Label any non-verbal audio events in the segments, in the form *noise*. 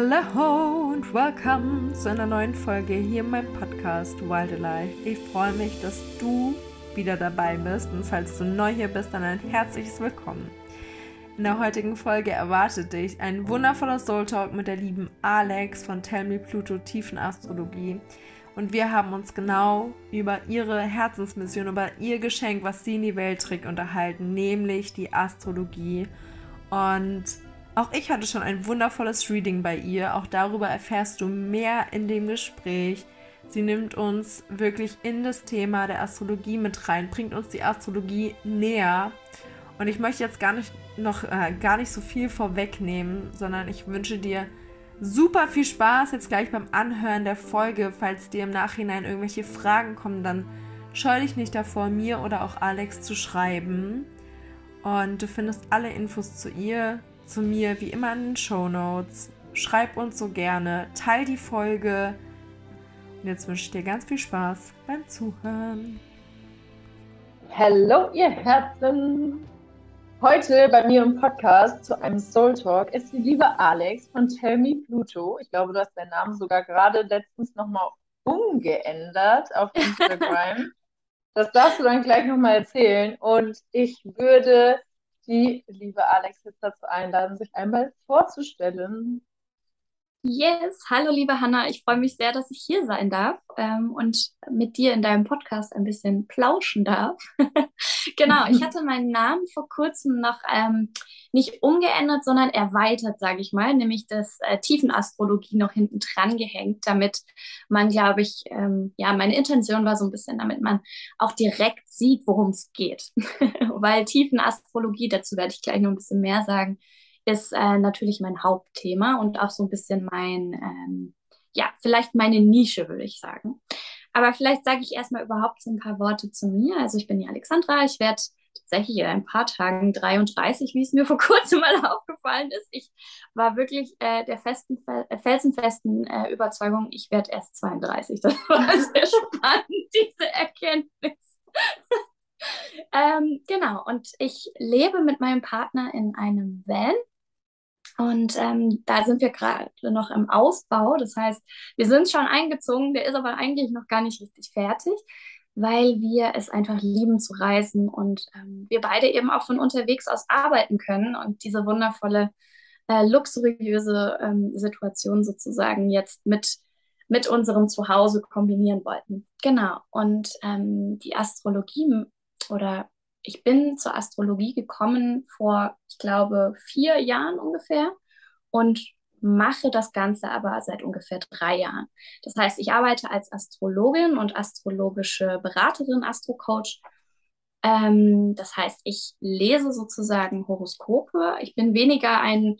Hallo und welcome zu einer neuen Folge hier in meinem Podcast Wildlife. Ich freue mich, dass du wieder dabei bist und falls du neu hier bist, dann ein herzliches Willkommen. In der heutigen Folge erwartet dich ein wundervoller Soul Talk mit der lieben Alex von Tell Me Pluto Tiefenastrologie. Und wir haben uns genau über ihre Herzensmission, über ihr Geschenk, was sie in die Welt trägt, unterhalten, nämlich die Astrologie. Und auch ich hatte schon ein wundervolles Reading bei ihr. Auch darüber erfährst du mehr in dem Gespräch. Sie nimmt uns wirklich in das Thema der Astrologie mit rein, bringt uns die Astrologie näher. Und ich möchte jetzt gar nicht noch äh, gar nicht so viel vorwegnehmen, sondern ich wünsche dir super viel Spaß jetzt gleich beim Anhören der Folge. Falls dir im Nachhinein irgendwelche Fragen kommen, dann scheu dich nicht davor, mir oder auch Alex zu schreiben. Und du findest alle Infos zu ihr zu mir wie immer in den Show Notes. Schreib uns so gerne, teil die Folge. Und jetzt wünsche ich dir ganz viel Spaß beim Zuhören. Hallo, ihr Herzen! Heute bei mir im Podcast zu einem Soul Talk ist die liebe Alex von Tell Me Pluto. Ich glaube, du hast deinen Namen sogar gerade letztens nochmal umgeändert auf *laughs* Instagram. das darfst du dann gleich nochmal erzählen. Und ich würde die liebe Alex jetzt dazu einladen, sich einmal vorzustellen. Yes, hallo liebe Hanna, ich freue mich sehr, dass ich hier sein darf ähm, und mit dir in deinem Podcast ein bisschen plauschen darf. *laughs* genau, ich hatte meinen Namen vor kurzem noch ähm, nicht umgeändert, sondern erweitert, sage ich mal, nämlich das äh, Tiefenastrologie noch hinten dran gehängt, damit man, glaube ich, ähm, ja, meine Intention war so ein bisschen, damit man auch direkt sieht, worum es geht. *laughs* Weil Tiefenastrologie, dazu werde ich gleich noch ein bisschen mehr sagen, ist äh, natürlich mein Hauptthema und auch so ein bisschen mein, ähm, ja, vielleicht meine Nische, würde ich sagen. Aber vielleicht sage ich erstmal überhaupt so ein paar Worte zu mir. Also ich bin die Alexandra, ich werde tatsächlich in ein paar Tagen 33, wie es mir *laughs* vor kurzem mal aufgefallen ist. Ich war wirklich äh, der festen, äh, felsenfesten äh, Überzeugung, ich werde erst 32. *laughs* Das war sehr *laughs* spannend, diese Erkenntnis. ähm, genau, und ich lebe mit meinem Partner in einem Van und ähm, da sind wir gerade noch im Ausbau. Das heißt, wir sind schon eingezogen, der ist aber eigentlich noch gar nicht richtig fertig, weil wir es einfach lieben zu reisen und ähm, wir beide eben auch von unterwegs aus arbeiten können und diese wundervolle, äh, luxuriöse ähm, Situation sozusagen jetzt mit, mit unserem Zuhause kombinieren wollten. Genau. Und ähm, die Astrologie oder ich bin zur Astrologie gekommen vor, ich glaube, vier Jahren ungefähr und mache das Ganze aber seit ungefähr drei Jahren. Das heißt, ich arbeite als Astrologin und astrologische Beraterin, Astrocoach ähm, das heißt, ich lese sozusagen Horoskope. Ich bin weniger ein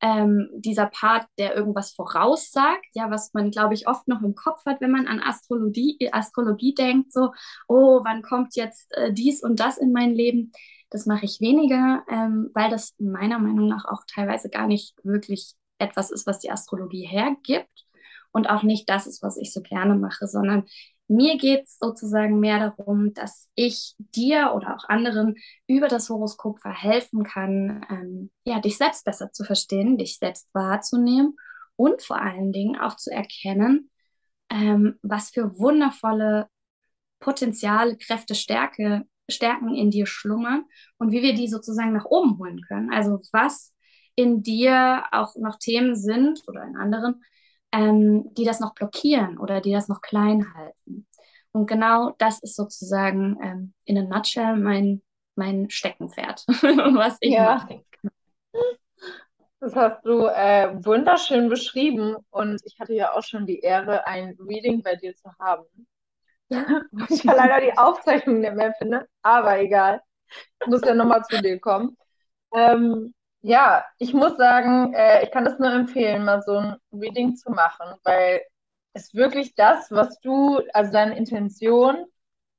ähm, dieser Part, der irgendwas voraussagt, ja, was man, glaube ich, oft noch im Kopf hat, wenn man an Astrologie, Astrologie denkt, so, oh, wann kommt jetzt äh, dies und das in mein Leben? Das mache ich weniger, ähm, weil das meiner Meinung nach auch teilweise gar nicht wirklich etwas ist, was die Astrologie hergibt und auch nicht das ist, was ich so gerne mache, sondern mir geht es sozusagen mehr darum, dass ich dir oder auch anderen über das Horoskop verhelfen kann, ähm, ja, dich selbst besser zu verstehen, dich selbst wahrzunehmen und vor allen Dingen auch zu erkennen, ähm, was für wundervolle Potenziale, Kräfte, Stärke, Stärken in dir schlummern und wie wir die sozusagen nach oben holen können. Also was in dir auch noch Themen sind oder in anderen, ähm, die das noch blockieren oder die das noch klein halten. Und genau das ist sozusagen ähm, in a nutshell mein, mein Steckenpferd, *laughs* was ich ja. mache. Das hast du äh, wunderschön beschrieben und ich hatte ja auch schon die Ehre, ein Reading bei dir zu haben. Ja. *laughs* ich ja leider die Aufzeichnung nicht mehr finde, aber egal. Ich muss ja nochmal zu dir kommen. Ähm, ja, ich muss sagen, äh, ich kann das nur empfehlen, mal so ein Reading zu machen, weil es wirklich das, was du, also deine Intention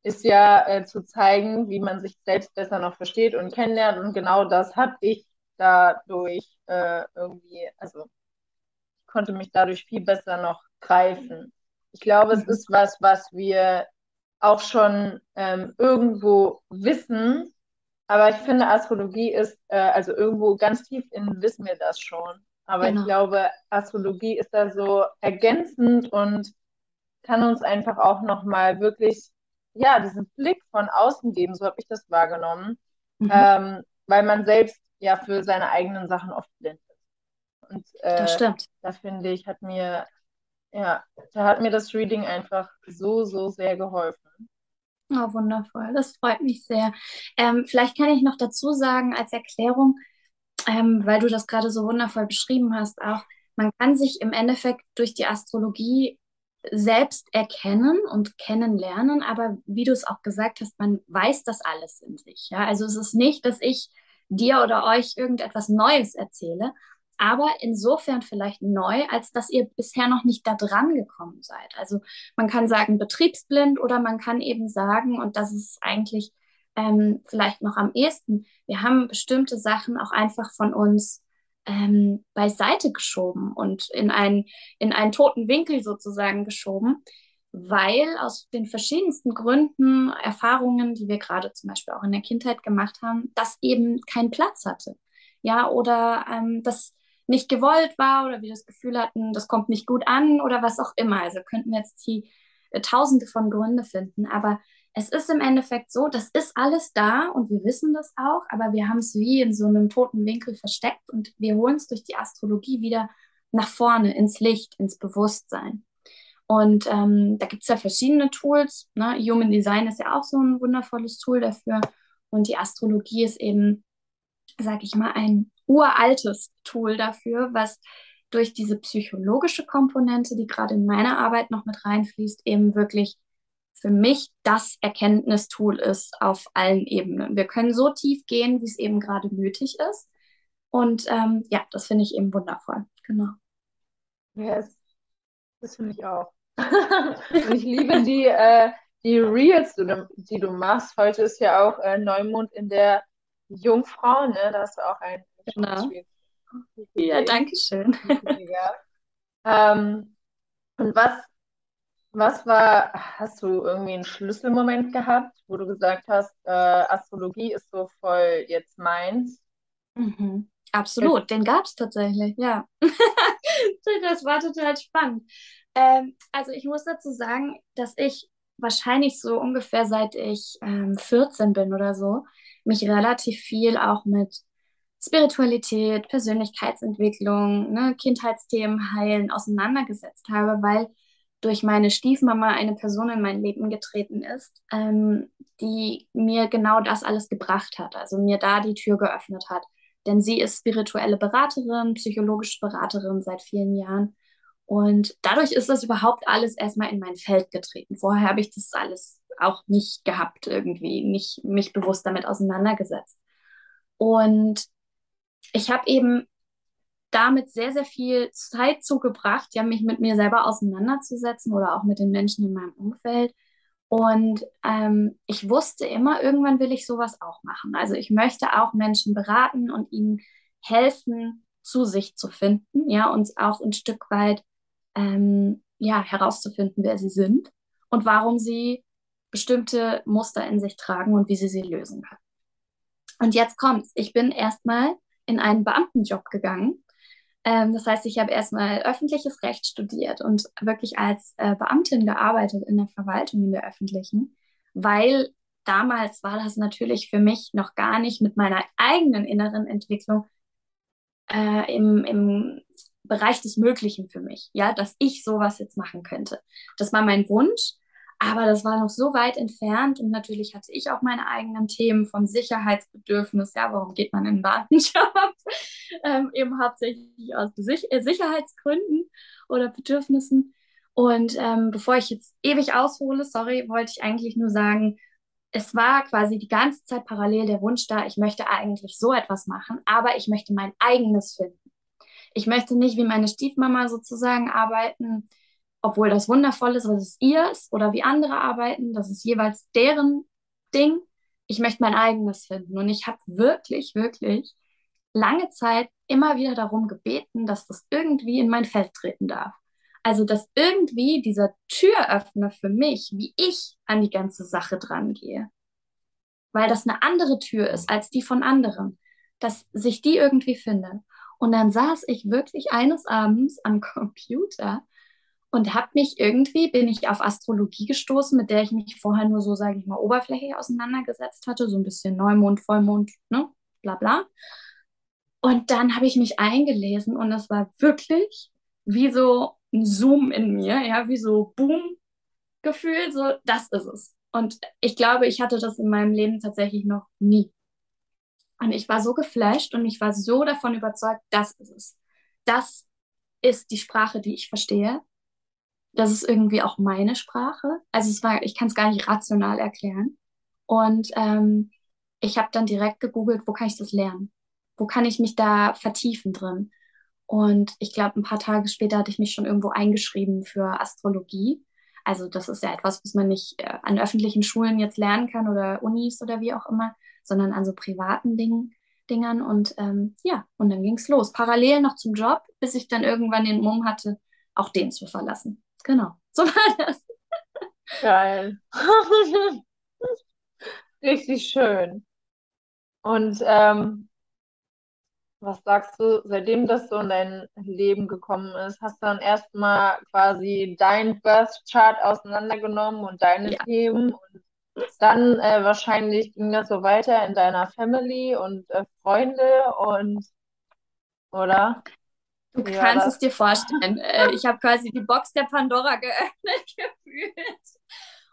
ist ja äh, zu zeigen, wie man sich selbst besser noch versteht und kennenlernt. Und genau das habe ich dadurch äh, irgendwie, also ich konnte mich dadurch viel besser noch greifen. Ich glaube, es mhm. ist was, was wir auch schon ähm, irgendwo wissen, aber ich finde, Astrologie ist, äh, also irgendwo ganz tief innen wissen wir das schon. Aber genau. ich glaube, Astrologie ist da so ergänzend und kann uns einfach auch nochmal wirklich, ja, diesen Blick von außen geben, so habe ich das wahrgenommen, mhm. ähm, weil man selbst ja für seine eigenen Sachen oft blind ist. Und äh, das stimmt. Da finde ich, hat mir, ja, da hat mir das Reading einfach so, so sehr geholfen. Oh, wundervoll. Das freut mich sehr. Ähm, vielleicht kann ich noch dazu sagen, als Erklärung, ähm, weil du das gerade so wundervoll beschrieben hast, auch, man kann sich im Endeffekt durch die Astrologie selbst erkennen und kennenlernen, aber wie du es auch gesagt hast, man weiß das alles in sich. Ja? Also es ist nicht, dass ich dir oder euch irgendetwas Neues erzähle, aber insofern vielleicht neu, als dass ihr bisher noch nicht da dran gekommen seid. Also man kann sagen betriebsblind oder man kann eben sagen, und das ist eigentlich ähm, vielleicht noch am ehesten, wir haben bestimmte Sachen auch einfach von uns ähm, beiseite geschoben und in einen, in einen toten Winkel sozusagen geschoben, weil aus den verschiedensten Gründen, Erfahrungen, die wir gerade zum Beispiel auch in der Kindheit gemacht haben, das eben keinen Platz hatte. Ja, oder ähm, das nicht gewollt war oder wir das Gefühl hatten, das kommt nicht gut an oder was auch immer. Also könnten wir jetzt die äh, tausende von Gründe finden. Aber es ist im Endeffekt so, das ist alles da und wir wissen das auch, aber wir haben es wie in so einem toten Winkel versteckt und wir holen es durch die Astrologie wieder nach vorne, ins Licht, ins Bewusstsein. Und ähm, da gibt es ja verschiedene Tools. Ne? Human Design ist ja auch so ein wundervolles Tool dafür. Und die Astrologie ist eben, sag ich mal, ein uraltes Tool dafür, was durch diese psychologische Komponente, die gerade in meiner Arbeit noch mit reinfließt, eben wirklich für mich das Erkenntnistool ist auf allen Ebenen. Wir können so tief gehen, wie es eben gerade nötig ist. Und ähm, ja, das finde ich eben wundervoll. Genau. Yes, das finde ich auch. *laughs* Und ich liebe die, äh, die Reels, die du machst. Heute ist ja auch äh, Neumond in der Jungfrau, ne? Da hast du auch ein Genau. Ja, danke schön. ähm, und was, was war, hast du irgendwie einen Schlüsselmoment gehabt, wo du gesagt hast, äh, Astrologie ist so voll jetzt meins? Mhm. Absolut, den gab es tatsächlich, ja. *laughs* das war total spannend. Ähm, also ich muss dazu sagen, dass ich wahrscheinlich so ungefähr seit ich ähm, 14 bin oder so, mich relativ viel auch mit Spiritualität, Persönlichkeitsentwicklung, ne, Kindheitsthemen heilen auseinandergesetzt habe, weil durch meine Stiefmama eine Person in mein Leben getreten ist, ähm, die mir genau das alles gebracht hat, also mir da die Tür geöffnet hat. Denn sie ist spirituelle Beraterin, psychologische Beraterin seit vielen Jahren. Und dadurch ist das überhaupt alles erstmal in mein Feld getreten. Vorher habe ich das alles auch nicht gehabt, irgendwie, nicht mich bewusst damit auseinandergesetzt. Und ich habe eben damit sehr, sehr viel Zeit zugebracht, ja, mich mit mir selber auseinanderzusetzen oder auch mit den Menschen in meinem Umfeld. Und ähm, ich wusste immer, irgendwann will ich sowas auch machen. Also ich möchte auch Menschen beraten und ihnen helfen, zu sich zu finden, ja, und auch ein Stück weit ähm, ja, herauszufinden, wer sie sind und warum sie bestimmte Muster in sich tragen und wie sie sie lösen können. Und jetzt kommt's. Ich bin erstmal in einen Beamtenjob gegangen. Ähm, das heißt, ich habe erstmal öffentliches Recht studiert und wirklich als äh, Beamtin gearbeitet in der Verwaltung, in der öffentlichen, weil damals war das natürlich für mich noch gar nicht mit meiner eigenen inneren Entwicklung äh, im, im Bereich des Möglichen für mich, ja, dass ich sowas jetzt machen könnte. Das war mein Wunsch aber das war noch so weit entfernt und natürlich hatte ich auch meine eigenen Themen vom Sicherheitsbedürfnis. Ja, warum geht man in Datenjob? *laughs* ähm, eben hauptsächlich aus äh, Sicherheitsgründen oder Bedürfnissen. Und ähm, bevor ich jetzt ewig aushole, sorry, wollte ich eigentlich nur sagen, es war quasi die ganze Zeit parallel der Wunsch da, ich möchte eigentlich so etwas machen, aber ich möchte mein eigenes finden. Ich möchte nicht wie meine Stiefmama sozusagen arbeiten, obwohl das wundervoll ist, was es ihr ist oder wie andere arbeiten, das ist jeweils deren Ding. Ich möchte mein eigenes finden. Und ich habe wirklich, wirklich lange Zeit immer wieder darum gebeten, dass das irgendwie in mein Feld treten darf. Also, dass irgendwie dieser Türöffner für mich, wie ich an die ganze Sache dran gehe, weil das eine andere Tür ist als die von anderen, dass sich die irgendwie findet. Und dann saß ich wirklich eines Abends am Computer und habe mich irgendwie, bin ich auf Astrologie gestoßen, mit der ich mich vorher nur so, sage ich mal, oberflächlich auseinandergesetzt hatte, so ein bisschen Neumond, Vollmond, ne, bla bla. Und dann habe ich mich eingelesen und das war wirklich wie so ein Zoom in mir, ja, wie so Boom-Gefühl, so das ist es. Und ich glaube, ich hatte das in meinem Leben tatsächlich noch nie. Und ich war so geflasht und ich war so davon überzeugt, das ist es. Das ist die Sprache, die ich verstehe das ist irgendwie auch meine Sprache. Also es war, ich kann es gar nicht rational erklären. Und ähm, ich habe dann direkt gegoogelt, wo kann ich das lernen? Wo kann ich mich da vertiefen drin? Und ich glaube, ein paar Tage später hatte ich mich schon irgendwo eingeschrieben für Astrologie. Also das ist ja etwas, was man nicht äh, an öffentlichen Schulen jetzt lernen kann oder Unis oder wie auch immer, sondern an so privaten Dingen, Dingern. Und ähm, ja, und dann ging es los. Parallel noch zum Job, bis ich dann irgendwann den Mumm hatte, auch den zu verlassen. Genau, so war das. Geil. *laughs* Richtig schön. Und ähm, was sagst du, seitdem das so in dein Leben gekommen ist, hast du dann erstmal quasi dein Birth Chart auseinandergenommen und deine Ja. Themen und dann äh, wahrscheinlich ging das so weiter in deiner Family und äh, Freunde und oder? Du war kannst es dir vorstellen. Äh, *laughs* ich habe quasi die Box der Pandora *laughs* geöffnet gefühlt.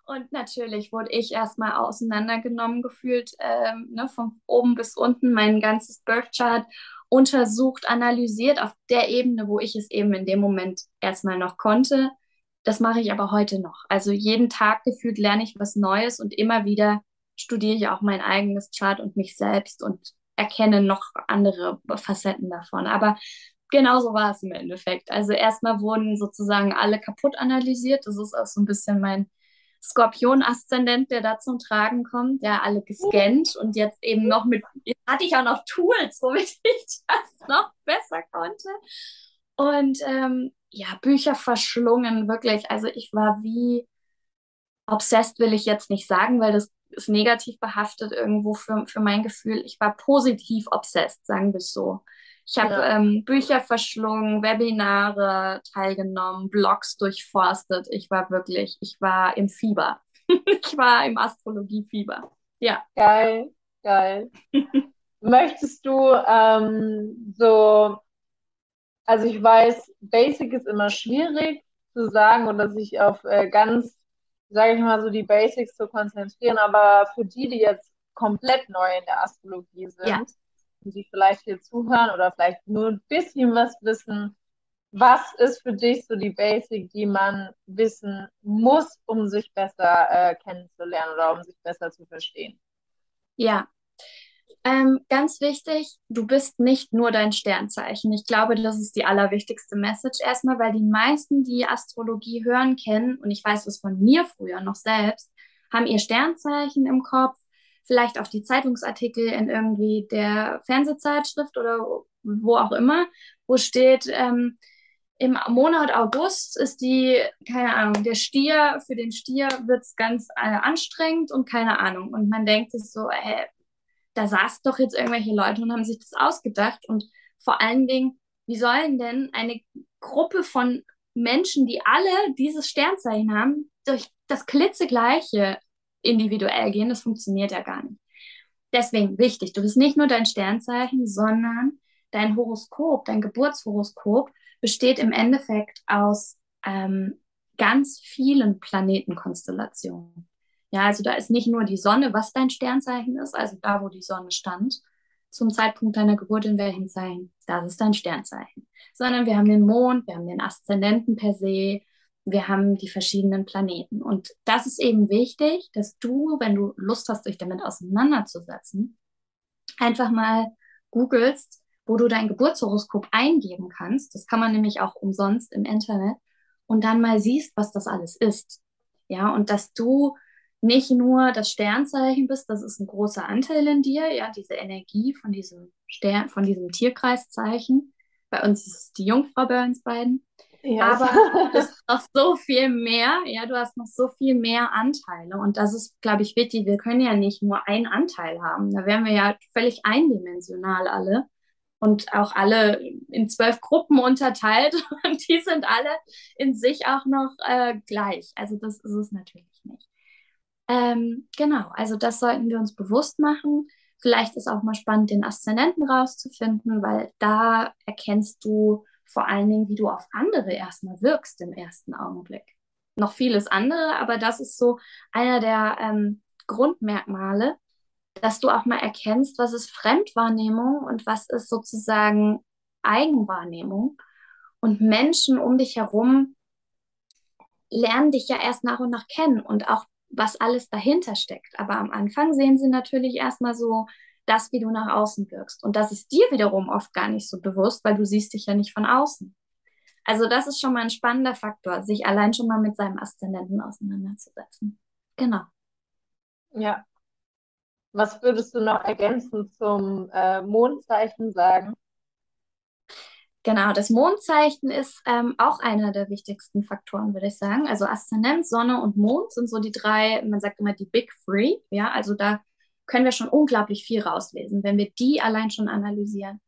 Und natürlich wurde ich erstmal auseinandergenommen gefühlt, ähm, ne, von oben bis unten, mein ganzes Birth Chart untersucht, analysiert auf der Ebene, wo ich es eben in dem Moment erstmal noch konnte. Das mache ich aber heute noch. Also jeden Tag gefühlt lerne ich was Neues und immer wieder studiere ich auch mein eigenes Chart und mich selbst und erkenne noch andere Facetten davon. Aber genau so war es im Endeffekt. Also erstmal wurden sozusagen alle kaputt analysiert. Das ist auch so ein bisschen mein Skorpion-Aszendent, der da zum Tragen kommt. Ja, alle gescannt und jetzt eben noch mit, jetzt hatte ich auch noch Tools, womit *laughs* ich das noch besser konnte. Und ähm, ja, Bücher verschlungen, wirklich. Also ich war wie obsessed, will ich jetzt nicht sagen, weil das ist negativ behaftet irgendwo für, für mein Gefühl. Ich war positiv obsessed, sagen wir es so. Ich habe Ja. ähm, Bücher verschlungen, Webinare teilgenommen, Blogs durchforstet. Ich war wirklich, ich war im Fieber. *laughs* Ich war im Astrologiefieber. Ja. Geil, geil. *laughs* Möchtest du ähm, so, also ich weiß, Basic ist immer schwierig zu sagen oder sich auf äh, ganz, sage ich mal, so die Basics zu konzentrieren, aber für die, die jetzt komplett neu in der Astrologie sind Ja. Die vielleicht hier zuhören oder vielleicht nur ein bisschen was wissen, was ist für dich so die Basic, die man wissen muss, um sich besser äh, kennenzulernen oder um sich besser zu verstehen? Ja, ähm, ganz wichtig, du bist nicht nur dein Sternzeichen. Ich glaube, das ist die allerwichtigste Message erstmal, weil die meisten, die Astrologie hören, kennen, und ich weiß das von mir früher noch selbst, haben ihr Sternzeichen im Kopf, vielleicht auch die Zeitungsartikel in irgendwie der Fernsehzeitschrift oder wo auch immer, wo steht, ähm, im Monat August ist die, keine Ahnung, der Stier, für den Stier wird es ganz äh, anstrengend und keine Ahnung. Und man denkt sich so, hä, da saßen doch jetzt irgendwelche Leute und haben sich das ausgedacht. Und vor allen Dingen, wie sollen denn eine Gruppe von Menschen, die alle dieses Sternzeichen haben, durch das klitzegleiche individuell gehen? Das funktioniert ja gar nicht. Deswegen wichtig, du bist nicht nur dein Sternzeichen, sondern dein Horoskop, dein Geburtshoroskop besteht im Endeffekt aus ähm, ganz vielen Planetenkonstellationen. Ja, also da ist nicht nur die Sonne, was dein Sternzeichen ist, also da, wo die Sonne stand, zum Zeitpunkt deiner Geburt in welchem Zeichen, das ist dein Sternzeichen. Sondern wir haben den Mond, wir haben den Aszendenten per se, wir haben die verschiedenen Planeten. Und das ist eben wichtig, dass du, wenn du Lust hast, dich damit auseinanderzusetzen, einfach mal googelst, wo du dein Geburtshoroskop eingeben kannst. Das kann man nämlich auch umsonst im Internet und dann mal siehst, was das alles ist. Ja, und dass du nicht nur das Sternzeichen bist, das ist ein großer Anteil in dir, ja, diese Energie von diesem Stern, von diesem Tierkreiszeichen. Bei uns ist es die Jungfrau bei uns beiden. Yes. Aber *laughs* du hast noch so viel mehr, ja, du hast noch so viel mehr Anteile. Und das ist, glaube ich, wichtig. Wir können ja nicht nur einen Anteil haben. Da wären wir ja völlig eindimensional alle. und auch alle in zwölf Gruppen unterteilt *laughs* und die sind alle in sich auch noch äh, gleich. Also das ist es natürlich nicht. Ähm, genau, also das sollten wir uns bewusst machen. Vielleicht ist auch mal spannend, den Aszendenten rauszufinden, weil da erkennst du vor allen Dingen, wie du auf andere erstmal wirkst im ersten Augenblick. Noch vieles andere, aber das ist so einer der ähm, Grundmerkmale, dass du auch mal erkennst, was ist Fremdwahrnehmung und was ist sozusagen Eigenwahrnehmung. Und Menschen um dich herum lernen dich ja erst nach und nach kennen und auch was alles dahinter steckt. Aber am Anfang sehen sie natürlich erstmal so das, wie du nach außen wirkst. Und das ist dir wiederum oft gar nicht so bewusst, weil du siehst dich ja nicht von außen. Also das ist schon mal ein spannender Faktor, sich allein schon mal mit seinem Aszendenten auseinanderzusetzen. Genau. Ja, was würdest du noch ergänzend zum äh, Mondzeichen sagen? Genau, das Mondzeichen ist ähm, auch einer der wichtigsten Faktoren, würde ich sagen. Also Aszendent, Sonne und Mond sind so die drei, man sagt immer die Big Three. Ja, also da können wir schon unglaublich viel rauslesen, wenn wir die allein schon analysieren.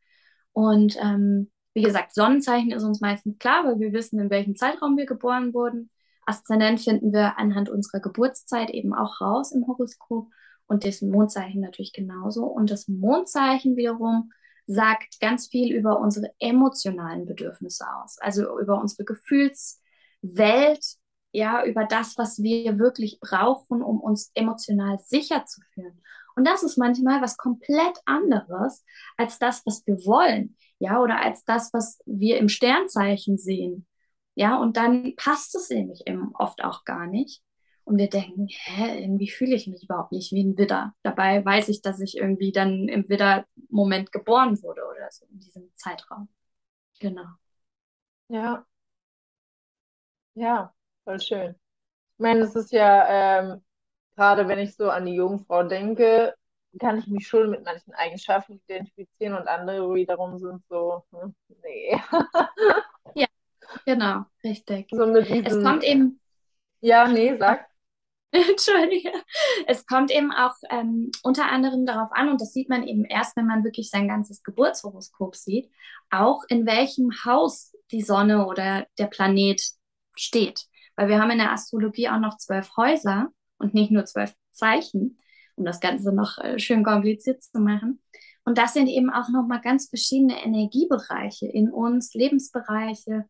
Und ähm, wie gesagt, Sonnenzeichen ist uns meistens klar, weil wir wissen, in welchem Zeitraum wir geboren wurden. Aszendent finden wir anhand unserer Geburtszeit eben auch raus im Horoskop und das Mondzeichen natürlich genauso. Und das Mondzeichen wiederum sagt ganz viel über unsere emotionalen Bedürfnisse aus, also über unsere Gefühlswelt, ja, über das, was wir wirklich brauchen, um uns emotional sicher zu fühlen. Und das ist manchmal was komplett anderes als das, was wir wollen, ja, oder als das, was wir im Sternzeichen sehen. Ja, und dann passt es nämlich eben oft auch gar nicht. Und wir denken, hä, irgendwie fühle ich mich überhaupt nicht wie ein Widder. Dabei weiß ich, dass ich irgendwie dann im Widder-Moment geboren wurde oder so in diesem Zeitraum. Genau. Ja. Ja, voll schön. Ich meine, es ist ja, ähm, gerade wenn ich so an die Jungfrau denke, kann ich mich schon mit manchen Eigenschaften identifizieren und andere wiederum sind so, hm, nee. *laughs* ja, genau, richtig. So mit diesem, es kommt eben. Ja, nee, sag. *laughs* Entschuldige. Es kommt eben auch ähm, unter anderem darauf an, und das sieht man eben erst, wenn man wirklich sein ganzes Geburtshoroskop sieht, auch in welchem Haus die Sonne oder der Planet steht. Weil wir haben in der Astrologie auch noch zwölf Häuser und nicht nur zwölf Zeichen, um das Ganze noch äh, schön kompliziert zu machen. Und das sind eben auch nochmal ganz verschiedene Energiebereiche in uns, Lebensbereiche,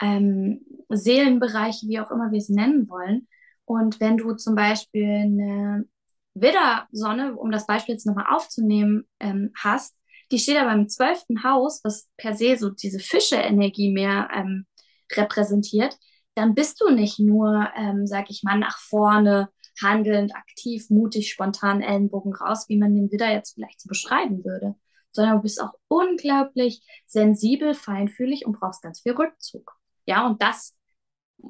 ähm, Seelenbereiche, wie auch immer wir es nennen wollen und wenn du zum Beispiel eine Widdersonne, um das Beispiel jetzt nochmal aufzunehmen, ähm, hast, die steht aber im zwölften Haus, was per se so diese Fische-Energie mehr ähm, repräsentiert, dann bist du nicht nur, ähm, sag ich mal, nach vorne handelnd, aktiv, mutig, spontan Ellenbogen raus, wie man den Widder jetzt vielleicht so beschreiben würde, sondern du bist auch unglaublich sensibel, feinfühlig und brauchst ganz viel Rückzug. Ja, und das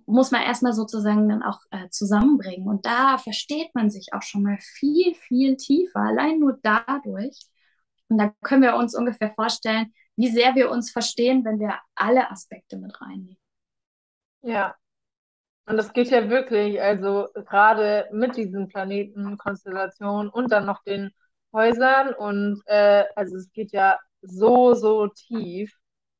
muss man erstmal sozusagen dann auch äh, zusammenbringen. Und da versteht man sich auch schon mal viel, viel tiefer, allein nur dadurch. Und da können wir uns ungefähr vorstellen, wie sehr wir uns verstehen, wenn wir alle Aspekte mit reinnehmen. Ja. Und das geht ja wirklich, also gerade mit diesen Planetenkonstellationen und dann noch den Häusern und äh, also es geht ja so, so tief.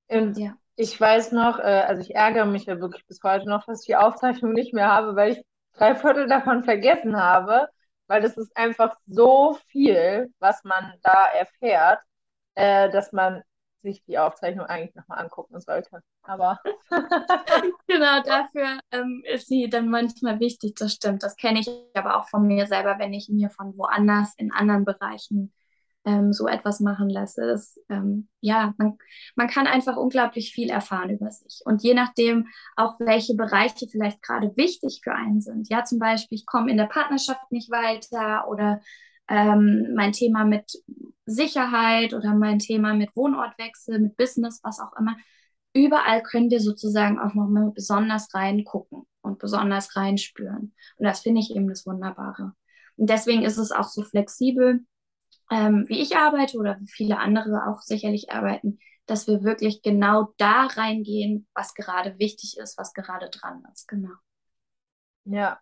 Und ja ich weiß noch, äh, also ich ärgere mich ja wirklich bis heute noch, dass ich die Aufzeichnung nicht mehr habe, weil ich drei Viertel davon vergessen habe, weil das ist einfach so viel, was man da erfährt, äh, dass man sich die Aufzeichnung eigentlich nochmal angucken sollte. Aber *laughs* genau dafür ähm, ist sie dann manchmal wichtig, das stimmt. Das kenne ich aber auch von mir selber, wenn ich mir von woanders in anderen Bereichen ähm, so etwas machen lasse. Das, ähm, ja, man, man kann einfach unglaublich viel erfahren über sich. Und je nachdem auch, welche Bereiche vielleicht gerade wichtig für einen sind. Ja, zum Beispiel, ich komme in der Partnerschaft nicht weiter oder ähm, mein Thema mit Sicherheit oder mein Thema mit Wohnortwechsel, mit Business, was auch immer. Überall können wir sozusagen auch nochmal besonders reingucken und besonders reinspüren. Und das finde ich eben das Wunderbare. Und deswegen ist es auch so flexibel ähm, wie ich arbeite oder wie viele andere auch sicherlich arbeiten, dass wir wirklich genau da reingehen, was gerade wichtig ist, was gerade dran ist. Genau. Ja.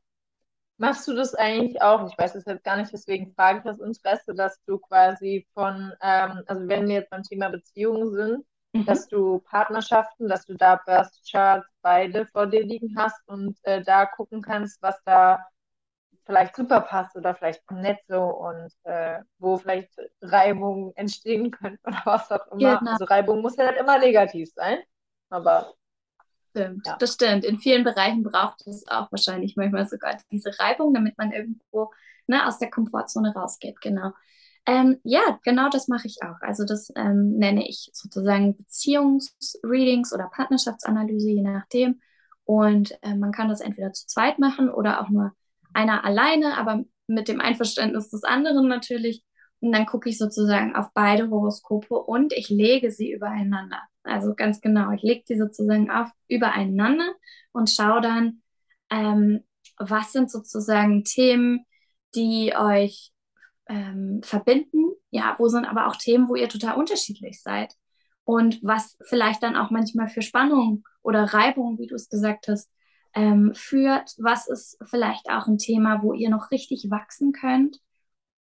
Machst du das eigentlich auch? Ich weiß es jetzt gar nicht, deswegen frage ich das Interesse, dass du quasi von, ähm, also wenn wir jetzt beim Thema Beziehungen sind, mhm. dass du Partnerschaften, dass du da Birth Charts beide vor dir liegen hast und äh, da gucken kannst, was da vielleicht super passt oder vielleicht nett so und äh, wo vielleicht Reibungen entstehen können *laughs* oder was auch immer. Genau. Also Reibung muss ja nicht immer negativ sein, aber Stimmt, ja. das stimmt. In vielen Bereichen braucht es auch wahrscheinlich manchmal sogar diese Reibung, damit man irgendwo ne, aus der Komfortzone rausgeht. Genau. Ähm, ja, genau das mache ich auch. Also das ähm, nenne ich sozusagen Beziehungsreadings oder Partnerschaftsanalyse, je nachdem. Und äh, man kann das entweder zu zweit machen oder auch nur einer alleine, aber mit dem Einverständnis des anderen natürlich. Und dann gucke ich sozusagen auf beide Horoskope und ich lege sie übereinander. Also ganz genau, ich lege die sozusagen auf übereinander und schaue dann, ähm, was sind sozusagen Themen, die euch ähm, verbinden. Ja, wo sind aber auch Themen, wo ihr total unterschiedlich seid. Und was vielleicht dann auch manchmal für Spannung oder Reibung, wie du es gesagt hast, ähm, führt. Was ist vielleicht auch ein Thema, wo ihr noch richtig wachsen könnt?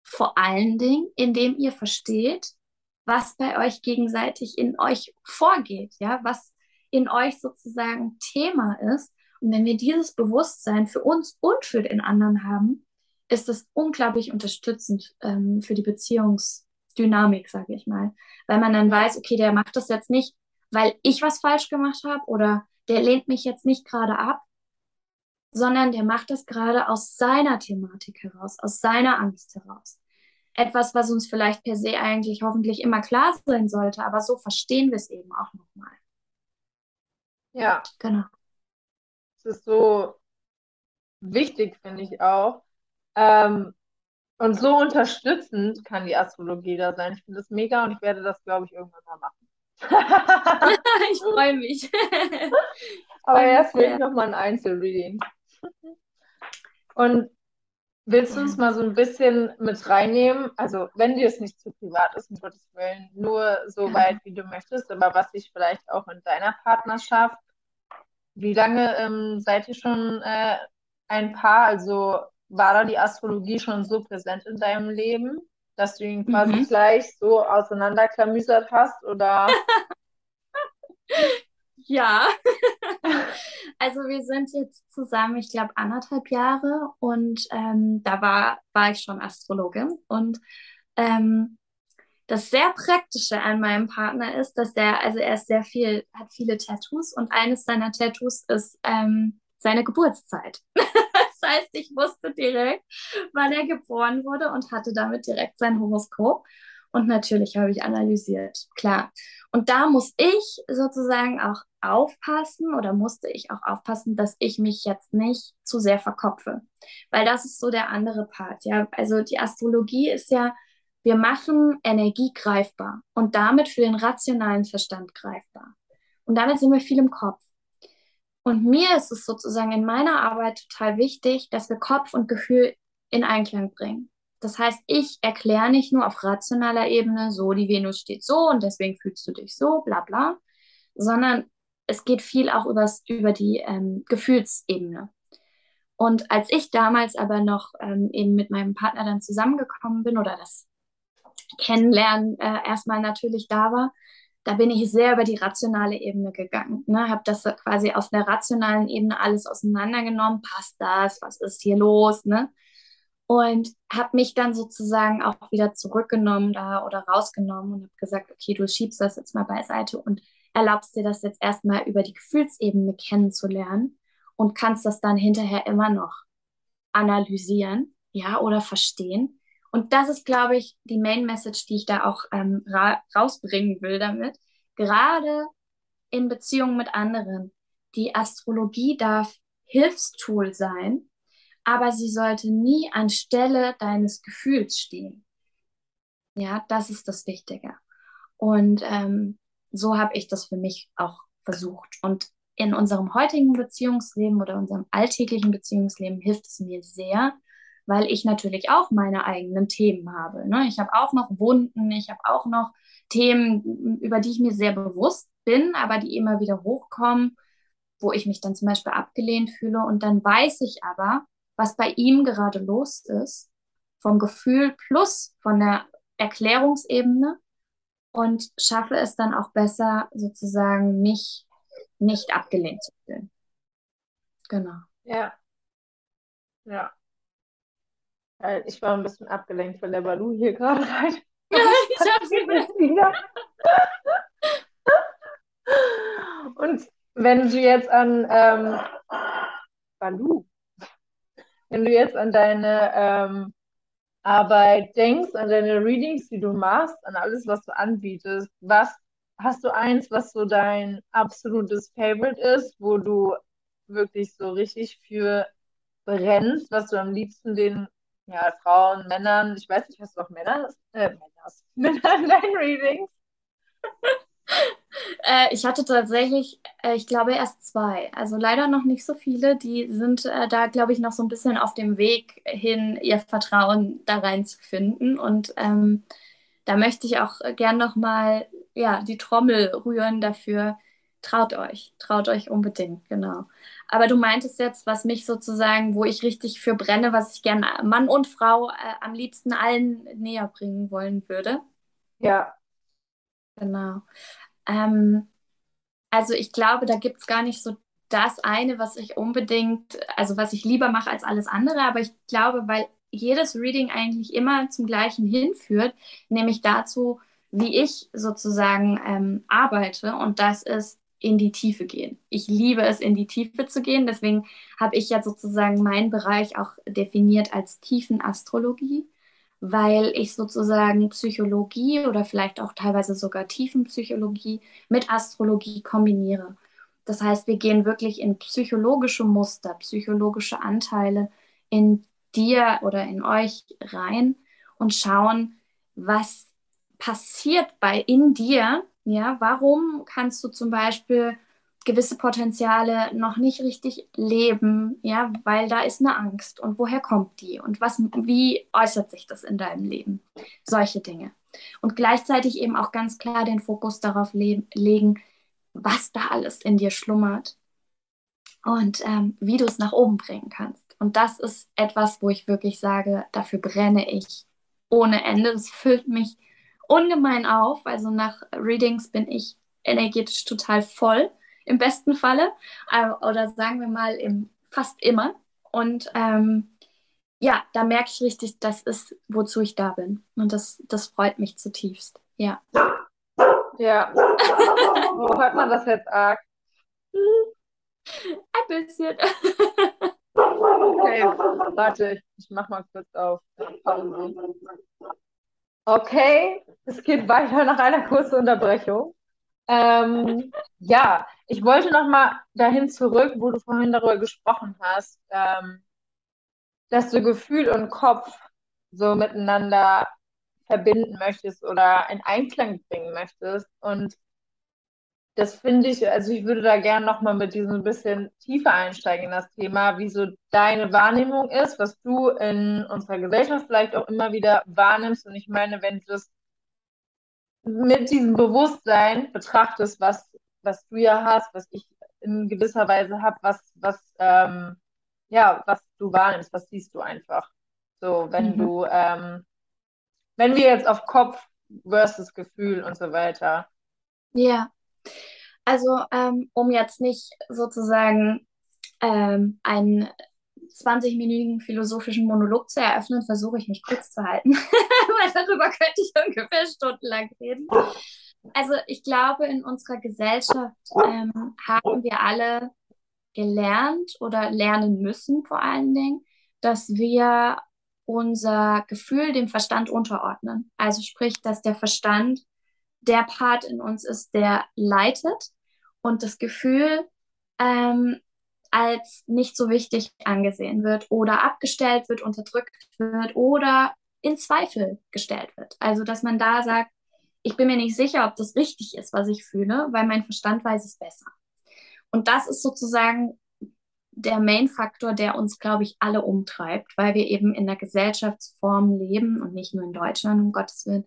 Vor allen Dingen, indem ihr versteht, was bei euch gegenseitig in euch vorgeht, ja, was in euch sozusagen Thema ist. Und wenn wir dieses Bewusstsein für uns und für den anderen haben, ist es unglaublich unterstützend ähm, für die Beziehungsdynamik, sage ich mal. Weil man dann weiß, okay, der macht das jetzt nicht, weil ich was falsch gemacht habe oder der lehnt mich jetzt nicht gerade ab, sondern der macht das gerade aus seiner Thematik heraus, aus seiner Angst heraus etwas, was uns vielleicht per se eigentlich hoffentlich immer klar sein sollte, aber so verstehen wir es eben auch nochmal. Ja. Genau. Es ist so wichtig, finde ich auch. Ähm, und so unterstützend kann die Astrologie da sein. Ich finde das mega und ich werde das, glaube ich, irgendwann mal machen. *laughs* ich freue mich. *laughs* Aber erst will ich nochmal ein Einzelreading. Und Willst du uns mal so ein bisschen mit reinnehmen? Also, wenn dir es nicht zu privat ist, um Gottes Willen, nur so weit, wie du möchtest, aber was sich vielleicht auch in deiner Partnerschaft, wie lange ähm, seid ihr schon äh, ein Paar? Also, war da die Astrologie schon so präsent in deinem Leben, dass du ihn quasi mhm. gleich so auseinanderklamüsert hast? Oder *laughs* Ja, *laughs* also wir sind jetzt zusammen, ich glaube, anderthalb Jahre und ähm, da war, war ich schon Astrologin. Und ähm, das sehr Praktische an meinem Partner ist, dass er, also er ist sehr viel, hat viele Tattoos und eines seiner Tattoos ist ähm, seine Geburtszeit. *laughs* das heißt, ich wusste direkt, wann er geboren wurde und hatte damit direkt sein Horoskop. Und natürlich habe ich analysiert, klar. Und da muss ich sozusagen auch aufpassen oder musste ich auch aufpassen, dass ich mich jetzt nicht zu sehr verkopfe. Weil das ist so der andere Part. Ja, also die Astrologie ist ja, wir machen Energie greifbar und damit für den rationalen Verstand greifbar. Und damit sind wir viel im Kopf. Und mir ist es sozusagen in meiner Arbeit total wichtig, dass wir Kopf und Gefühl in Einklang bringen. Das heißt, ich erkläre nicht nur auf rationaler Ebene, so die Venus steht so und deswegen fühlst du dich so, bla bla, sondern es geht viel auch übers, über die ähm, Gefühlsebene. Und als ich damals aber noch ähm, eben mit meinem Partner dann zusammengekommen bin oder das Kennenlernen äh, erstmal natürlich da war, da bin ich sehr über die rationale Ebene gegangen. Ne? Habe das quasi auf der rationalen Ebene alles auseinandergenommen. Passt das? Was ist hier los? Ne? Und habe mich dann sozusagen auch wieder zurückgenommen da oder rausgenommen und habe gesagt, okay, du schiebst das jetzt mal beiseite und erlaubst dir das jetzt erstmal über die Gefühlsebene kennenzulernen und kannst das dann hinterher immer noch analysieren, ja, oder verstehen. Und das ist, glaube ich, die Main Message, die ich da auch ähm, ra rausbringen will damit. Gerade in Beziehungen mit anderen. Die Astrologie darf Hilfstool sein, aber sie sollte nie anstelle deines Gefühls stehen. Ja, das ist das Wichtige. Und ähm, so habe ich das für mich auch versucht. Und in unserem heutigen Beziehungsleben oder unserem alltäglichen Beziehungsleben hilft es mir sehr, weil ich natürlich auch meine eigenen Themen habe. Ne? Ich habe auch noch Wunden, ich habe auch noch Themen, über die ich mir sehr bewusst bin, aber die immer wieder hochkommen, wo ich mich dann zum Beispiel abgelehnt fühle. Und dann weiß ich aber, was bei ihm gerade los ist, vom Gefühl plus von der Erklärungsebene und schaffe es dann auch besser, sozusagen mich nicht abgelehnt zu fühlen. Genau. Ja. Ja. Ich war ein bisschen abgelenkt, weil der Balu hier gerade rein. *laughs* Ja, ich hab's wieder. Und wenn du jetzt an ähm, Balu, wenn du jetzt an deine ähm, Arbeit denkst, an deine Readings, die du machst, an alles, was du anbietest, was hast du eins, was so dein absolutes Favorite ist, wo du wirklich so richtig für brennst, was du am liebsten den ja, Frauen, Männern, ich weiß nicht, hast du auch Männer, äh, Männer, *laughs* Männer in deinen Readings? Äh, ich hatte tatsächlich, äh, ich glaube, erst zwei. Also leider noch nicht so viele. Die sind äh, da, glaube ich, noch so ein bisschen auf dem Weg hin, ihr Vertrauen da reinzufinden. Und ähm, da möchte ich auch gern nochmal ja, die Trommel rühren dafür. Traut euch, traut euch unbedingt, genau. Aber du meintest jetzt, was mich sozusagen, wo ich richtig für brenne, was ich gerne Mann und Frau äh, am liebsten allen näher bringen wollen würde. Ja. Genau. Ähm, also ich glaube, da gibt es gar nicht so das eine, was ich unbedingt, also was ich lieber mache als alles andere, aber ich glaube, weil jedes Reading eigentlich immer zum gleichen hinführt, nämlich dazu, wie ich sozusagen ähm, arbeite und das ist in die Tiefe gehen. Ich liebe es, in die Tiefe zu gehen, deswegen habe ich ja sozusagen meinen Bereich auch definiert als Tiefenastrologie weil ich sozusagen Psychologie oder vielleicht auch teilweise sogar Tiefenpsychologie mit Astrologie kombiniere. Das heißt, wir gehen wirklich in psychologische Muster, psychologische Anteile in dir oder in euch rein und schauen, was passiert bei in dir. Ja, warum kannst du zum Beispiel gewisse Potenziale noch nicht richtig leben, ja, weil da ist eine Angst und woher kommt die und was, wie äußert sich das in deinem Leben? Solche Dinge. Und gleichzeitig eben auch ganz klar den Fokus darauf le legen, was da alles in dir schlummert und ähm, wie du es nach oben bringen kannst. Und das ist etwas, wo ich wirklich sage, dafür brenne ich ohne Ende. Das füllt mich ungemein auf. Also nach Readings bin ich energetisch total voll im besten Falle äh, oder sagen wir mal im, fast immer. Und ähm, ja, da merke ich richtig, das ist, wozu ich da bin. Und das, das freut mich zutiefst. Ja. Ja. Wo hört man das jetzt arg? Ein bisschen. okay, warte, ich mach mal kurz auf Okay, es geht weiter nach einer kurzen Unterbrechung. Ähm, ja, ich wollte noch mal dahin zurück, wo du vorhin darüber gesprochen hast, ähm, dass du Gefühl und Kopf so miteinander verbinden möchtest oder in Einklang bringen möchtest. Und das finde ich, also ich würde da gerne noch mal mit diesem bisschen tiefer einsteigen in das Thema, wie so deine Wahrnehmung ist, was du in unserer Gesellschaft vielleicht auch immer wieder wahrnimmst. Und ich meine, wenn du das mit diesem Bewusstsein betrachtest, was, was du ja hast, was ich in gewisser Weise habe, was, was, ähm, ja, was du wahrnimmst, was siehst du einfach. So, wenn mhm. du, ähm, wenn wir jetzt auf Kopf versus Gefühl und so weiter. Ja, also um, um jetzt nicht sozusagen ähm, einen 20-minütigen philosophischen Monolog zu eröffnen, versuche ich mich kurz zu halten, *laughs* weil darüber könnte ich ungefähr stundenlang reden. Also ich glaube, in unserer Gesellschaft ähm, haben wir alle gelernt oder lernen müssen vor allen Dingen, dass wir unser Gefühl dem Verstand unterordnen. Also sprich, dass der Verstand der Part in uns ist, der leitet und das Gefühl ähm, als nicht so wichtig angesehen wird oder abgestellt wird, unterdrückt wird oder in Zweifel gestellt wird. Also, dass man da sagt, ich bin mir nicht sicher, ob das richtig ist, was ich fühle, weil mein Verstand weiß es besser. Und das ist sozusagen der Main-Faktor, der uns, glaube ich, alle umtreibt, weil wir eben in der Gesellschaftsform leben und nicht nur in Deutschland, um Gottes Willen,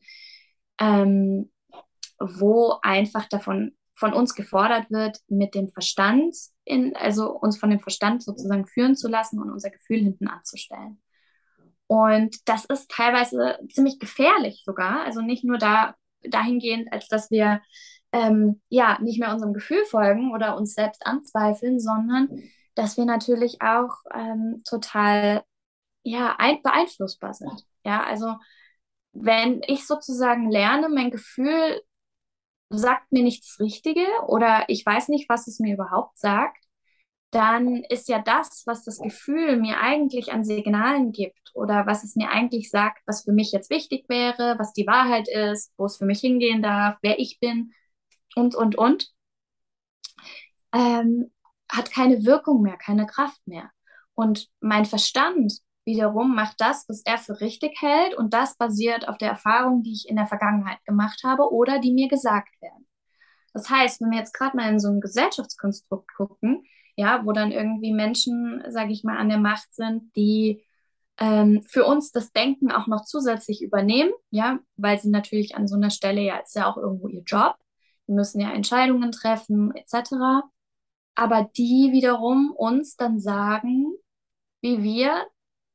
ähm, wo einfach davon von uns gefordert wird, mit dem Verstand in, also uns von dem Verstand sozusagen führen zu lassen und unser Gefühl hinten anzustellen. Und das ist teilweise ziemlich gefährlich sogar. Also nicht nur da, dahingehend, als dass wir ähm, ja nicht mehr unserem Gefühl folgen oder uns selbst anzweifeln, sondern dass wir natürlich auch ähm, total ja, ein, beeinflussbar sind. Ja, also wenn ich sozusagen lerne, mein Gefühl sagt mir nichts Richtige oder ich weiß nicht, was es mir überhaupt sagt, dann ist ja das, was das Gefühl mir eigentlich an Signalen gibt oder was es mir eigentlich sagt, was für mich jetzt wichtig wäre, was die Wahrheit ist, wo es für mich hingehen darf, wer ich bin und, und, und, ähm, hat keine Wirkung mehr, keine Kraft mehr. Und mein Verstand wiederum macht das, was er für richtig hält und das basiert auf der Erfahrung, die ich in der Vergangenheit gemacht habe oder die mir gesagt werden. Das heißt, wenn wir jetzt gerade mal in so ein Gesellschaftskonstrukt gucken, ja, wo dann irgendwie Menschen, sage ich mal, an der Macht sind, die ähm, für uns das Denken auch noch zusätzlich übernehmen, ja, weil sie natürlich an so einer Stelle ja ist ja auch irgendwo ihr Job, die müssen ja Entscheidungen treffen etc. Aber die wiederum uns dann sagen, wie wir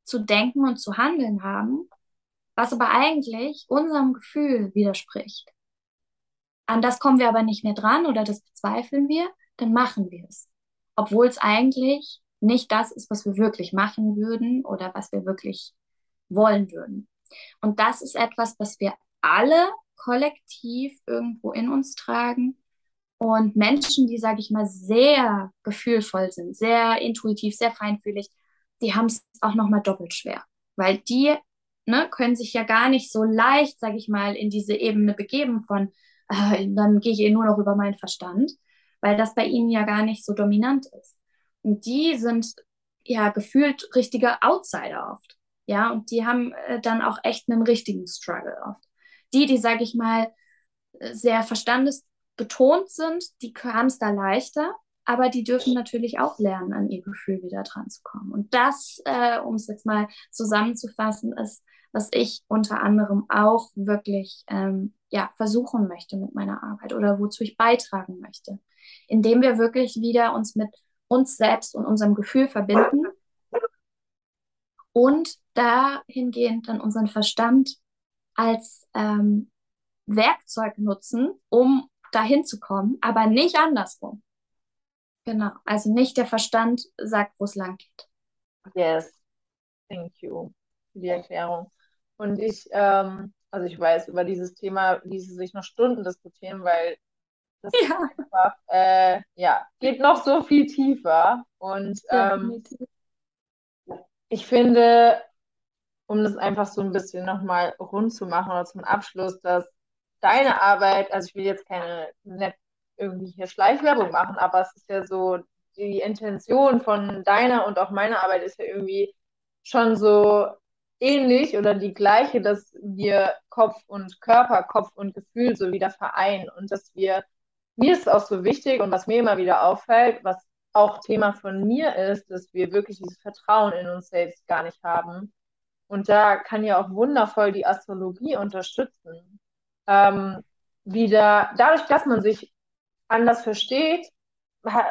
zu denken und zu handeln haben, was aber eigentlich unserem Gefühl widerspricht. An das kommen wir aber nicht mehr dran oder das bezweifeln wir, dann machen wir es. Obwohl es eigentlich nicht das ist, was wir wirklich machen würden oder was wir wirklich wollen würden. Und das ist etwas, was wir alle kollektiv irgendwo in uns tragen. Und Menschen, die, sage ich mal, sehr gefühlvoll sind, sehr intuitiv, sehr feinfühlig, die haben es auch nochmal doppelt schwer, weil die ne, können sich ja gar nicht so leicht, sage ich mal, in diese Ebene begeben von, äh, dann gehe ich eh nur noch über meinen Verstand, weil das bei ihnen ja gar nicht so dominant ist. Und die sind ja gefühlt richtige Outsider oft. Ja, und die haben äh, dann auch echt einen richtigen Struggle oft. Die, die, sage ich mal, sehr verstandesbetont sind, die haben es da leichter, aber die dürfen natürlich auch lernen, an ihr Gefühl wieder dran zu kommen. Und das, äh, um es jetzt mal zusammenzufassen, ist, was ich unter anderem auch wirklich ähm, ja, versuchen möchte mit meiner Arbeit oder wozu ich beitragen möchte, indem wir wirklich wieder uns mit uns selbst und unserem Gefühl verbinden und dahingehend dann unseren Verstand als ähm, Werkzeug nutzen, um dahin zu kommen, aber nicht andersrum. Genau, also nicht der Verstand sagt, wo es lang geht. Yes, thank you für die Erklärung. Und ich, ähm, also ich weiß, über dieses Thema ließe sich noch Stunden diskutieren, weil das *laughs* ja. einfach, äh, ja, geht noch so viel tiefer. Und ähm, ich finde, um das einfach so ein bisschen nochmal rund zu machen oder zum Abschluss, dass deine Arbeit, also ich will jetzt keine irgendwie hier Schleichwerbung machen, aber es ist ja so, die Intention von deiner und auch meiner Arbeit ist ja irgendwie schon so ähnlich oder die gleiche, dass wir Kopf und Körper, Kopf und Gefühl so wieder vereinen und dass wir, mir ist auch so wichtig und was mir immer wieder auffällt, was auch Thema von mir ist, dass wir wirklich dieses Vertrauen in uns selbst gar nicht haben. Und da kann ja auch wundervoll die Astrologie unterstützen. Ähm, wieder, dadurch, dass man sich anders versteht,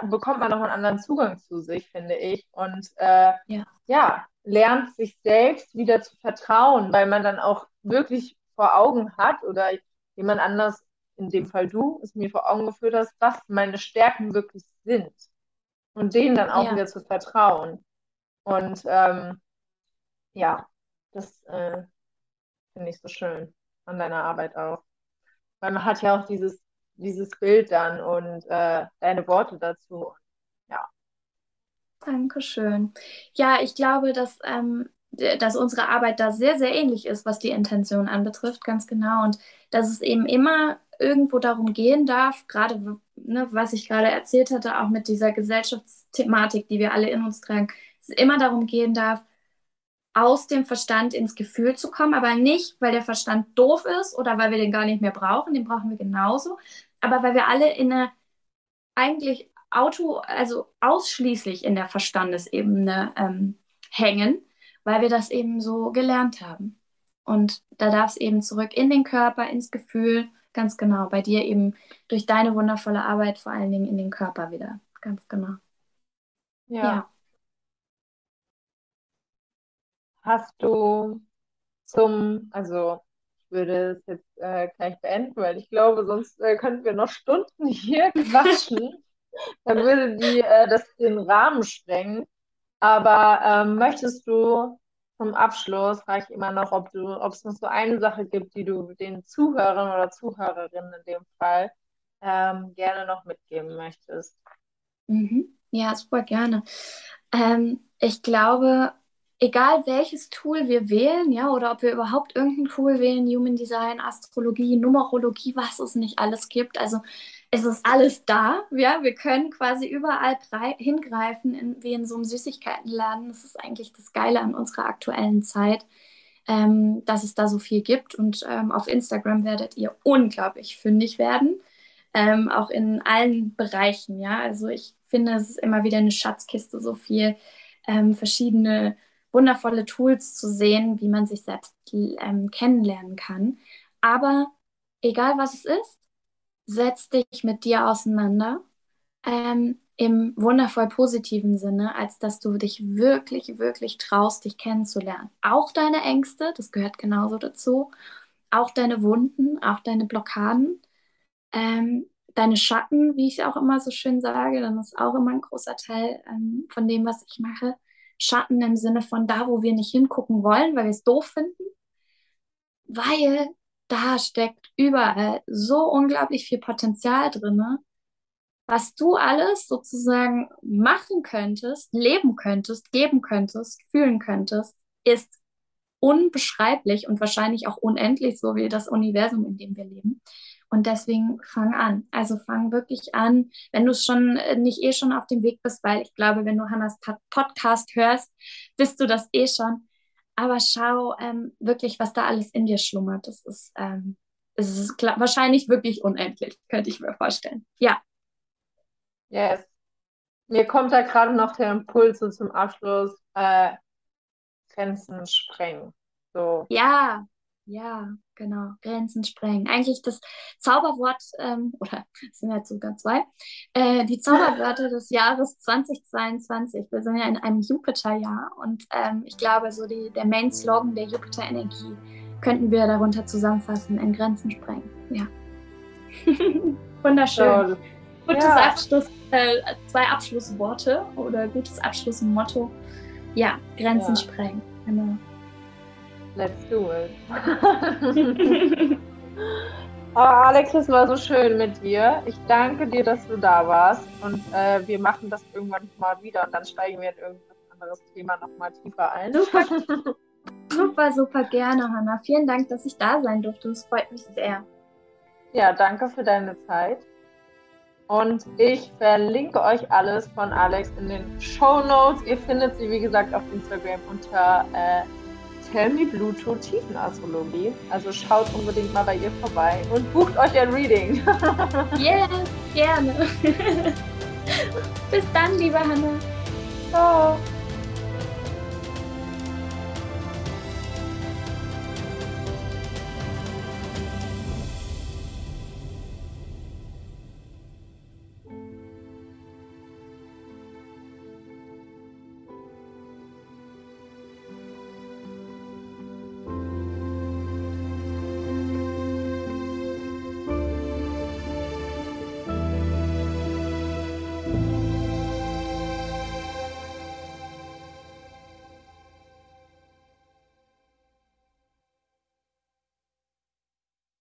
bekommt man noch einen anderen Zugang zu sich, finde ich. Und äh, ja. ja, lernt sich selbst wieder zu vertrauen, weil man dann auch wirklich vor Augen hat oder jemand anders, in dem Fall du, es mir vor Augen geführt hast, was meine Stärken wirklich sind. Und denen dann auch ja. wieder zu vertrauen. Und ähm, ja, das äh, finde ich so schön an deiner Arbeit auch. Weil man hat ja auch dieses dieses Bild dann und äh, deine Worte dazu. Ja. Dankeschön. Ja, ich glaube, dass, ähm, dass unsere Arbeit da sehr, sehr ähnlich ist, was die Intention anbetrifft, ganz genau. Und dass es eben immer irgendwo darum gehen darf, gerade ne, was ich gerade erzählt hatte, auch mit dieser Gesellschaftsthematik, die wir alle in uns tragen, es immer darum gehen darf, aus dem Verstand ins Gefühl zu kommen, aber nicht, weil der Verstand doof ist oder weil wir den gar nicht mehr brauchen, den brauchen wir genauso, aber weil wir alle in einer eigentlich Auto, also ausschließlich in der Verstandesebene ähm, hängen, weil wir das eben so gelernt haben. Und da darf es eben zurück in den Körper, ins Gefühl, ganz genau. Bei dir eben durch deine wundervolle Arbeit vor allen Dingen in den Körper wieder. Ganz genau. Ja. ja. Hast du zum, also ich würde es jetzt äh, gleich beenden, weil ich glaube, sonst äh, könnten wir noch Stunden hier *laughs* quatschen. Dann würde die äh, das den Rahmen sprengen. Aber ähm, möchtest du zum Abschluss, frage ich immer noch, ob du, ob es noch so eine Sache gibt, die du den Zuhörern oder Zuhörerinnen in dem Fall ähm, gerne noch mitgeben möchtest. Mhm. Ja, super gerne. Ähm, ich glaube, egal welches Tool wir wählen, ja, oder ob wir überhaupt irgendein Tool wählen, Human Design, Astrologie, Numerologie, was es nicht alles gibt. Also es ist alles da, ja, wir können quasi überall hingreifen, in, wie in so einem Süßigkeitenladen. Das ist eigentlich das Geile an unserer aktuellen Zeit, ähm, dass es da so viel gibt. Und ähm, auf Instagram werdet ihr unglaublich fündig werden, ähm, auch in allen Bereichen, ja. Also ich finde, es ist immer wieder eine Schatzkiste, so viel ähm, verschiedene wundervolle Tools zu sehen, wie man sich selbst ähm, kennenlernen kann. Aber egal was es ist, setz dich mit dir auseinander ähm, im wundervoll positiven Sinne, als dass du dich wirklich, wirklich traust, dich kennenzulernen. Auch deine Ängste, das gehört genauso dazu, auch deine Wunden, auch deine Blockaden, ähm, deine Schatten, wie ich auch immer so schön sage, dann ist auch immer ein großer Teil ähm, von dem, was ich mache. Schatten im Sinne von da, wo wir nicht hingucken wollen, weil wir es doof finden, weil da steckt überall so unglaublich viel Potenzial drin, was du alles sozusagen machen könntest, leben könntest, geben könntest, fühlen könntest, ist unbeschreiblich und wahrscheinlich auch unendlich, so wie das Universum, in dem wir leben. Und deswegen fang an. Also fang wirklich an, wenn du es schon äh, nicht eh schon auf dem Weg bist, weil ich glaube, wenn du Hannas Podcast hörst, bist du das eh schon. Aber schau ähm, wirklich, was da alles in dir schlummert. Das ist, ähm, es ist wahrscheinlich wirklich unendlich, könnte ich mir vorstellen. Ja. Yes. Mir kommt da gerade noch der Impuls so zum Abschluss, äh, Grenzen sprengen. So. Ja, ja, genau, Grenzen sprengen. Eigentlich das Zauberwort, ähm, *laughs* oder es sind jetzt sogar zwei, äh, die Zauberwörter *laughs* des Jahres 2022. Wir sind ja in einem Jupiterjahr und ähm, ich glaube, so die, der Main-Slogan der Jupiter-Energie könnten wir darunter zusammenfassen, in Grenzen sprengen. Ja. *laughs* Wunderschön. Ja. Gutes ja. Abschluss, äh, zwei Abschlussworte oder gutes Abschlussmotto. Ja, Grenzen ja. sprengen. Genau. Let's do it. *laughs* oh, Alex, es war so schön mit dir. Ich danke dir, dass du da warst. Und äh, wir machen das irgendwann mal wieder und dann steigen wir in irgendein anderes Thema nochmal tiefer ein. Super. *laughs* super, super gerne, Hanna. Vielen Dank, dass ich da sein durfte. Es freut mich sehr. Ja, danke für deine Zeit. Und ich verlinke euch alles von Alex in den Show Notes. Ihr findet sie, wie gesagt, auf Instagram unter äh, Tell Me Bluetooth Tiefenastrologie. Also schaut unbedingt mal bei ihr vorbei und bucht euch ein Reading. *laughs* yeah, gerne. *laughs* Bis dann, liebe Hanna. Ciao.